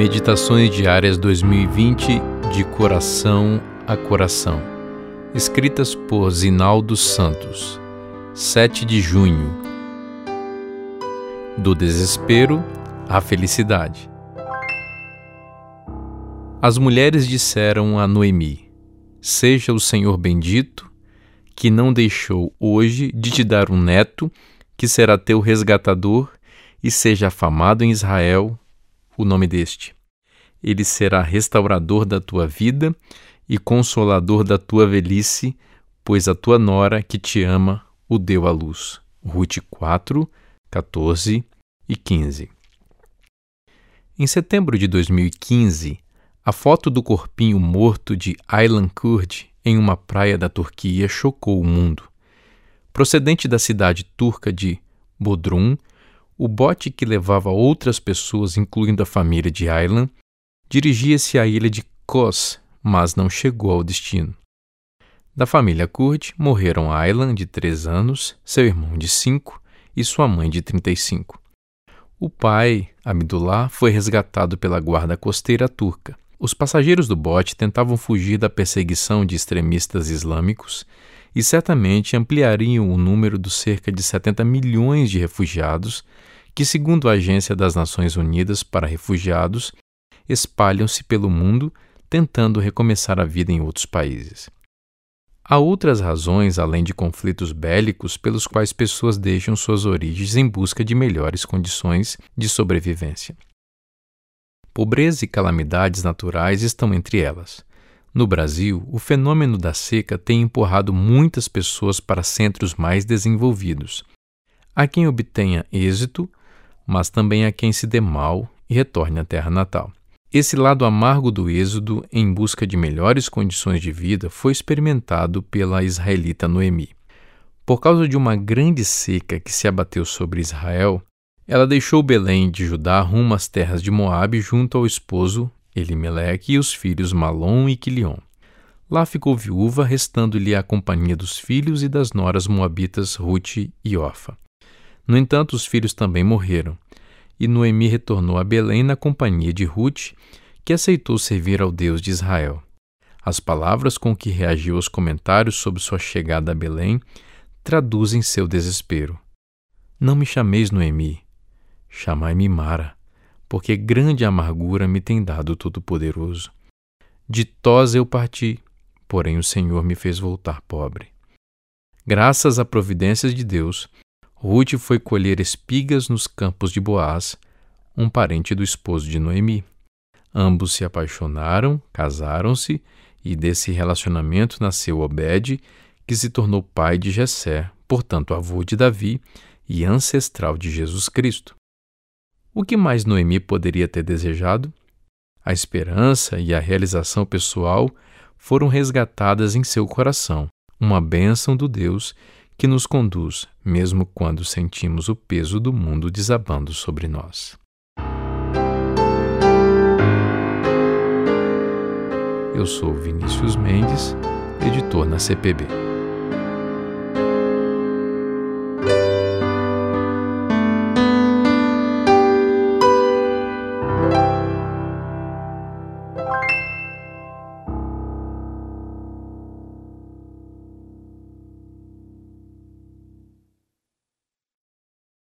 Meditações Diárias 2020 de Coração a Coração. Escritas por Zinaldo Santos. 7 de junho. Do desespero à felicidade. As mulheres disseram a Noemi: Seja o Senhor bendito, que não deixou hoje de te dar um neto, que será teu resgatador, e seja afamado em Israel o nome deste. Ele será restaurador da tua vida e consolador da tua velhice, pois a tua nora que te ama o deu à luz. Ruth 4, 14 e 15. Em setembro de 2015, a foto do corpinho morto de Aylan Kurd em uma praia da Turquia chocou o mundo. Procedente da cidade turca de Bodrum, o bote que levava outras pessoas, incluindo a família de Aylan, dirigia-se à ilha de Kos, mas não chegou ao destino. Da família Kurd morreram Aylan, de 3 anos, seu irmão de 5 e sua mãe de 35. O pai, Abdullah, foi resgatado pela guarda costeira turca. Os passageiros do bote tentavam fugir da perseguição de extremistas islâmicos e certamente ampliariam o número dos cerca de 70 milhões de refugiados que, segundo a Agência das Nações Unidas para Refugiados, espalham-se pelo mundo tentando recomeçar a vida em outros países. Há outras razões, além de conflitos bélicos, pelos quais pessoas deixam suas origens em busca de melhores condições de sobrevivência. Pobreza e calamidades naturais estão entre elas. No Brasil, o fenômeno da seca tem empurrado muitas pessoas para centros mais desenvolvidos. Há quem obtenha êxito, mas também há quem se dê mal e retorne à terra natal. Esse lado amargo do êxodo em busca de melhores condições de vida foi experimentado pela israelita Noemi. Por causa de uma grande seca que se abateu sobre Israel, ela deixou Belém de Judá rumo às terras de Moabe junto ao esposo Elimeleque e os filhos Malom e Quilion. Lá ficou viúva, restando-lhe a companhia dos filhos e das noras moabitas Ruth e Orfa. No entanto, os filhos também morreram, e Noemi retornou a Belém na companhia de Ruth, que aceitou servir ao Deus de Israel. As palavras com que reagiu aos comentários sobre sua chegada a Belém traduzem seu desespero. Não me chameis Noemi, chamai-me Mara, porque grande amargura me tem dado Todo-Poderoso. Ditosa eu parti, porém o Senhor me fez voltar pobre. Graças à providências de Deus, Ruth foi colher espigas nos campos de Boaz, um parente do esposo de Noemi. Ambos se apaixonaram, casaram-se, e desse relacionamento nasceu Obed, que se tornou pai de Jessé, portanto avô de Davi e ancestral de Jesus Cristo. O que mais Noemi poderia ter desejado? A esperança e a realização pessoal foram resgatadas em seu coração, uma bênção do Deus que nos conduz, mesmo quando sentimos o peso do mundo desabando sobre nós. Eu sou Vinícius Mendes, editor na CPB.